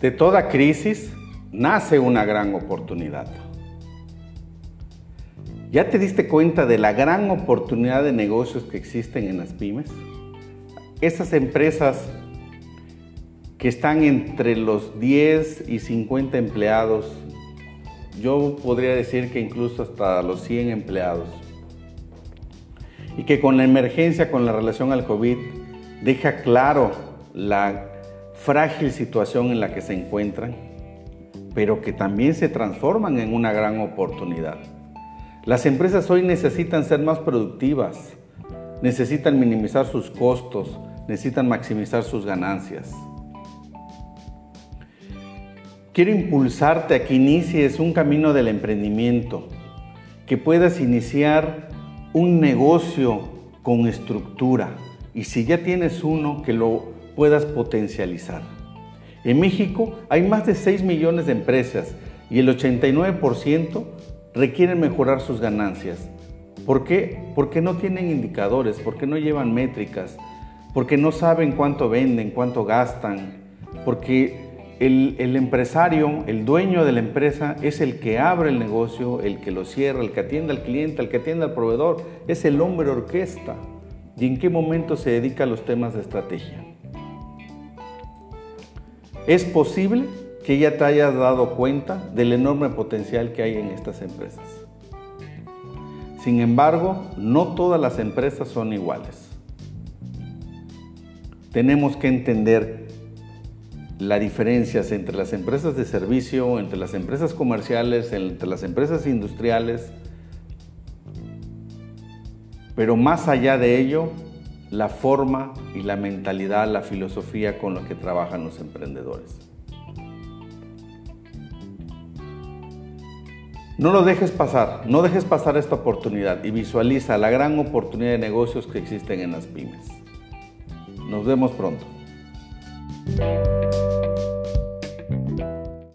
De toda crisis nace una gran oportunidad. ¿Ya te diste cuenta de la gran oportunidad de negocios que existen en las pymes? Esas empresas que están entre los 10 y 50 empleados, yo podría decir que incluso hasta los 100 empleados, y que con la emergencia, con la relación al COVID, deja claro la frágil situación en la que se encuentran, pero que también se transforman en una gran oportunidad. Las empresas hoy necesitan ser más productivas, necesitan minimizar sus costos, necesitan maximizar sus ganancias. Quiero impulsarte a que inicies un camino del emprendimiento, que puedas iniciar un negocio con estructura y si ya tienes uno, que lo puedas potencializar. En México hay más de 6 millones de empresas y el 89% requieren mejorar sus ganancias. ¿Por qué? Porque no tienen indicadores, porque no llevan métricas, porque no saben cuánto venden, cuánto gastan, porque el, el, empresario, el dueño de la empresa, es el que abre el negocio, el que lo cierra, el que atiende al cliente, el que atiende al proveedor, es el hombre orquesta. ¿Y en qué momento se dedica a los temas de estrategia? Es posible que ya te hayas dado cuenta del enorme potencial que hay en estas empresas. Sin embargo, no todas las empresas son iguales. Tenemos que entender las diferencias entre las empresas de servicio, entre las empresas comerciales, entre las empresas industriales, pero más allá de ello, la forma y la mentalidad, la filosofía con la que trabajan los emprendedores. No lo dejes pasar, no dejes pasar esta oportunidad y visualiza la gran oportunidad de negocios que existen en las pymes. Nos vemos pronto.